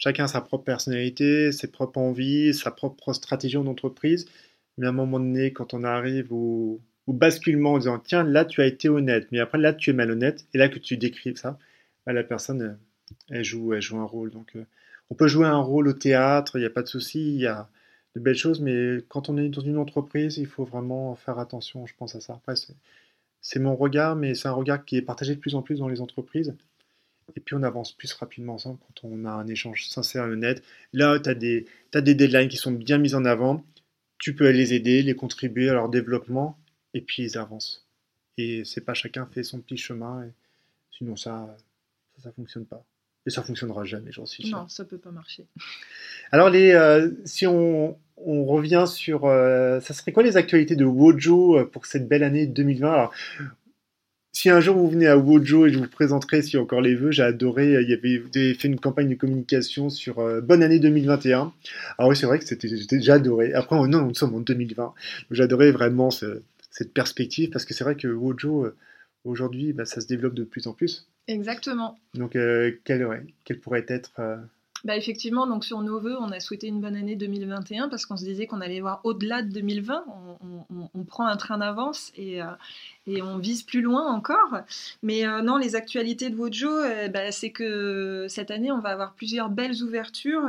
Chacun a sa propre personnalité, ses propres envies, sa propre stratégie en entreprise. Mais à un moment donné, quand on arrive au, basculement en disant tiens, là tu as été honnête, mais après là tu es malhonnête, et là que tu décris ça, bah, la personne, elle joue, elle joue un rôle. Donc euh, on peut jouer un rôle au théâtre, il n'y a pas de souci, il y a de belles choses, mais quand on est dans une entreprise, il faut vraiment faire attention, je pense à ça. Après, c'est mon regard, mais c'est un regard qui est partagé de plus en plus dans les entreprises et puis on avance plus rapidement ensemble quand on a un échange sincère et honnête. Là, tu as des, as des deadlines qui sont bien mises en avant, tu peux les aider, les contribuer à leur développement, et puis ils avancent. Et c'est pas chacun fait son petit chemin, et sinon ça, ça, fonctionne pas. Et ça fonctionnera jamais, j'en suis sûr. Non, ça peut pas marcher. Alors, les, euh, si on, on, revient sur. Euh, ça serait quoi les actualités de Wojo euh, pour cette belle année 2020 Alors, si un jour vous venez à Wojo et je vous présenterai si encore les vœux, j'ai adoré, il y avait, vous avez fait une campagne de communication sur euh, Bonne année 2021. Alors oui, c'est vrai que c'était, j'ai adoré. Après, oh non, nous sommes en 2020. J'adorais vraiment cette perspective parce que c'est vrai que Wojo, euh, aujourd'hui, bah, ça se développe de plus en plus. Exactement. Donc, euh, quelle, quelle, pourrait être bah effectivement, donc sur nos voeux, on a souhaité une bonne année 2021 parce qu'on se disait qu'on allait voir au-delà de 2020. On, prend un train d'avance et, euh, et, on vise plus loin encore. Mais euh, non, les actualités de Wojo, euh, bah, c'est que cette année, on va avoir plusieurs belles ouvertures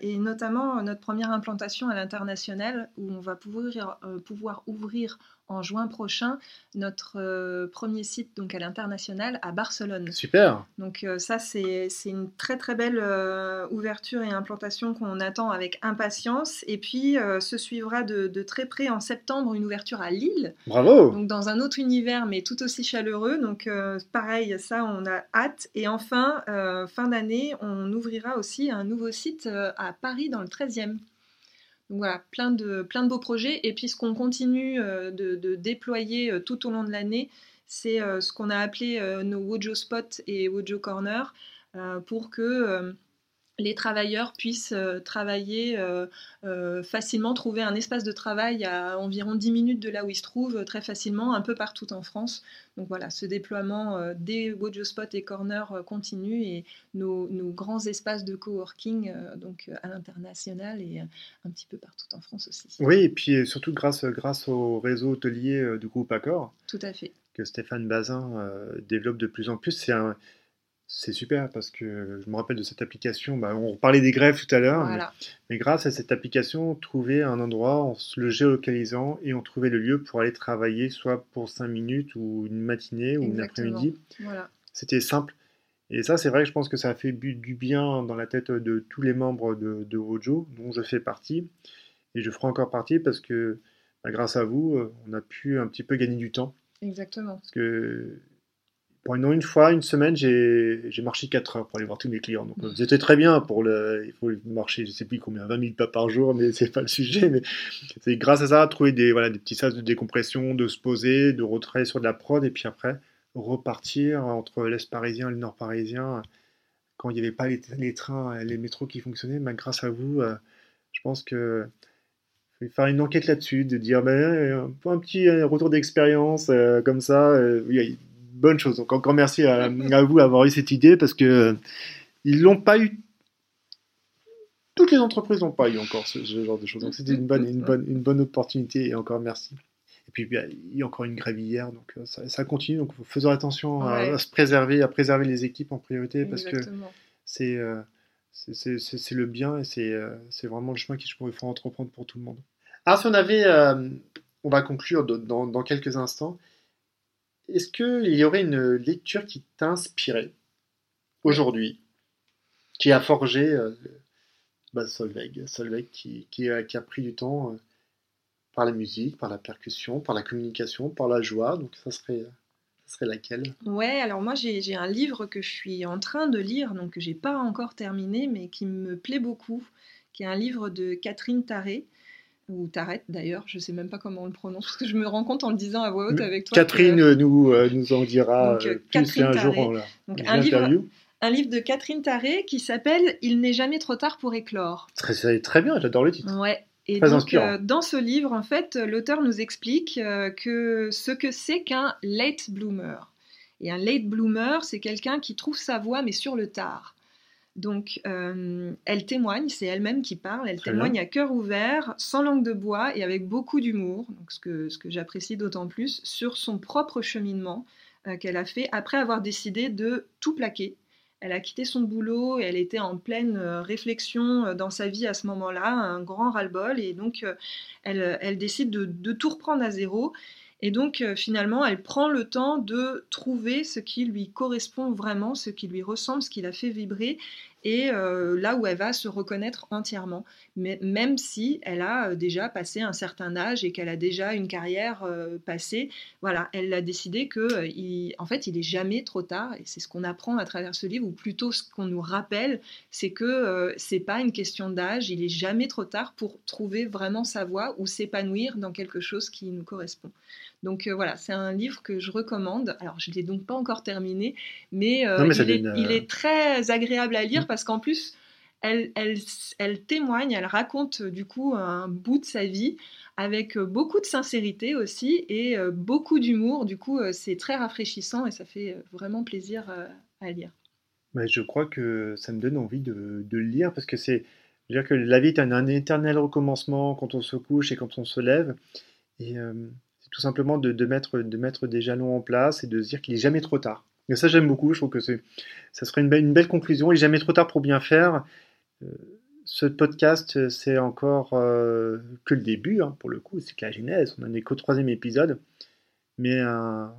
et notamment notre première implantation à l'international où on va pouvoir, pouvoir ouvrir en juin prochain notre euh, premier site donc à l'international à Barcelone. Super. Donc euh, ça c'est une très très belle euh, ouverture et implantation qu'on attend avec impatience et puis se suivra de, de, très près en septembre une ouverture à Lille. Bravo. Donc dans un autre univers mais tout aussi chaleureux donc pareil ça on a hâte et enfin fin d'année on ouvrira aussi un nouveau site à Paris dans le 13e. Donc voilà, plein de, plein de beaux projets. Et puis ce qu'on continue euh, de, déployer euh, tout au long de l'année, c'est euh, ce qu'on a appelé nos Wojo Spot et Wojo Corner pour que les travailleurs puissent euh, travailler euh, euh, facilement, trouver un espace de travail à environ 10 minutes de là où ils se trouvent, très facilement, un peu partout en France. Donc voilà, ce déploiement des Wojo Spot et Corner continue et nos, grands espaces de coworking donc à l'international et un petit peu partout en France aussi. Oui, et puis surtout grâce, grâce au réseau hôtelier du groupe Accor. Tout à fait. Que Stéphane Bazin développe de plus en plus. C'est un c'est super parce que je me rappelle de cette application. Bah, on parlait des grèves tout à l'heure, mais, grâce à cette application, on trouvait un endroit en le géolocalisant et on trouvait le lieu pour aller travailler, soit pour 5 minutes ou une matinée ou une après-midi. C'était simple. Et ça, c'est vrai que je pense que ça a fait du bien dans la tête de tous les membres de, de Wojo, dont je fais partie. Et je ferai encore partie parce que bah, grâce à vous, euh, on a pu un petit peu gagner du temps. Exactement. Parce que pendant une fois, une semaine, j'ai marché 4 heures pour aller voir tous mes clients. Donc, euh, c'était très bien pour le. Il faut marcher, je sais plus combien, 20 000 pas par jour, mais c'est pas le sujet. Mais c'est grâce à ça, trouver des, voilà, des petits sas de décompression, de se poser, de retrait sur de la prod, et puis après, repartir entre l'Est parisien et le Nord parisien. Quand il n'y avait pas les, les, trains, les métros qui fonctionnaient, mais grâce à vous, euh, je pense que faire une enquête là-dessus, de dire ben, un, petit retour d'expérience euh, comme ça. Bonne chose. Donc encore merci à, vous d'avoir eu cette idée parce que ils l'ont pas eu. Toutes les entreprises n'ont pas eu encore ce, genre de choses. Donc c'était une bonne, une, bonne, une bonne opportunité et encore merci. Et puis il y a encore une grève hier, donc euh, ça, continue. Donc faisons attention à, se préserver, à préserver les équipes en priorité parce que euh, c'est c'est le bien et c'est euh, c'est vraiment le chemin qu'il faut entreprendre pour tout le monde. Alors si on avait, on va conclure dans, dans quelques instants. Est-ce qu'il y aurait une lecture qui t'a inspiré aujourd'hui, qui a forgé euh, bah, Solveig, Solveig qui, qui, a, pris du temps euh, par la musique, par la percussion, par la communication, par la joie, donc ça serait, ça serait laquelle? Ouais, alors moi j'ai un livre que je suis en train de lire, donc que j'ai pas encore terminé, mais qui me plaît beaucoup, qui est un livre de Catherine Taré, ou Tarek d'ailleurs, je sais même pas comment on le prononce, parce que je me rends compte en le disant à voix haute avec toi. Catherine nous, euh, nous en dira euh, plus un jour Donc, un, livre, un livre de Catherine Taré qui s'appelle Il n'est jamais trop tard pour éclore. Très, très bien, j'adore le titre. Ouais. Et donc, euh, dans ce livre, en fait, l'auteur nous explique que ce que c'est qu'un late bloomer. Et un late bloomer, c'est quelqu'un qui trouve sa voie, mais sur le tard. Donc, euh, elle témoigne, c'est elle-même qui parle, elle témoigne à cœur ouvert, sans langue de bois et avec beaucoup d'humour, ce que, ce que j'apprécie d'autant plus, sur son propre cheminement euh, qu'elle a fait après avoir décidé de tout plaquer. Elle a quitté son boulot et elle était en pleine euh, réflexion dans sa vie à ce moment-là, un grand ras-le-bol, et donc elle, elle, décide de, de, tout reprendre à zéro. Et donc finalement, elle prend le temps de trouver ce qui lui correspond vraiment, ce qui lui ressemble, ce qui la fait vibrer, et euh, là où elle va se reconnaître entièrement, mais même si elle a euh, déjà passé un certain âge et qu'elle a déjà une carrière euh, passée, voilà, elle a décidé que, il, en fait, il est jamais trop tard, et c'est ce qu'on apprend à travers ce livre, ou plutôt ce qu'on nous rappelle, c'est que c'est pas une question d'âge, il est jamais trop tard pour trouver vraiment sa voie ou s'épanouir dans quelque chose qui nous correspond. Donc voilà, c'est un livre que je recommande. Alors je ne l'ai donc pas encore terminé, mais, il, est, très agréable à lire parce qu'en plus, elle, elle, témoigne, elle raconte du coup un bout de sa vie avec beaucoup de sincérité aussi et euh, beaucoup d'humour. Du coup, euh, c'est très rafraîchissant et ça fait euh, vraiment plaisir à lire. Mais je crois que ça me donne envie de, le lire parce que c'est. dire que la vie est un, éternel recommencement quand on se couche et quand on se lève. Et tout simplement de, mettre, de mettre des jalons en place et de se dire qu'il n'est jamais trop tard. Et ça, j'aime beaucoup. Je trouve que ça serait une belle, conclusion. Il n'est jamais trop tard pour bien faire. Euh, ce podcast, c'est encore euh, que le début, hein, pour le coup. C'est que la genèse. On n'en est qu'au troisième épisode. Mais un,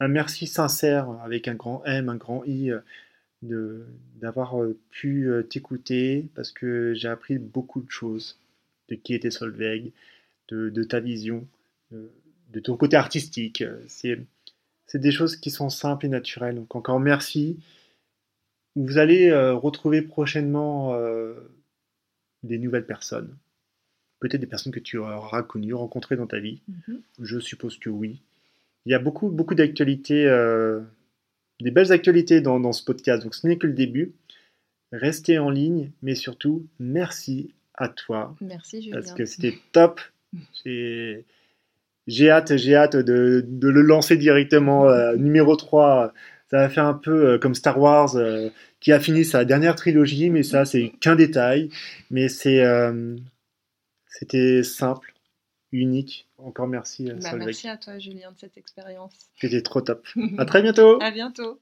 un, merci sincère, avec un grand M, un grand I, euh, d'avoir pu t'écouter parce que j'ai appris beaucoup de choses de qui était Solveig, de, de ta vision, de, de ton côté artistique. C'est c'est des choses qui sont simples et naturelles. Donc encore merci. Vous allez euh, retrouver prochainement euh, des nouvelles personnes. Peut-être des personnes que tu auras connues, rencontrées dans ta vie. Mhm. Je suppose que oui. Il y a beaucoup, beaucoup d'actualités, euh, des belles actualités dans, ce podcast. Donc ce n'est que le début. restez en ligne, mais surtout, merci à toi. Merci Julien. Parce que c'était top. J'ai j'ai hâte, j'ai hâte de, de, le lancer directement. Euh, numéro 3, ça va faire un peu euh, comme Star Wars, euh, qui a fini sa dernière trilogie, mais ça, c'est qu'un détail. Mais c'est, c'était simple, unique. Encore merci, bah, Merci à toi, Julien, de cette expérience. C'était trop top. à très bientôt. À bientôt.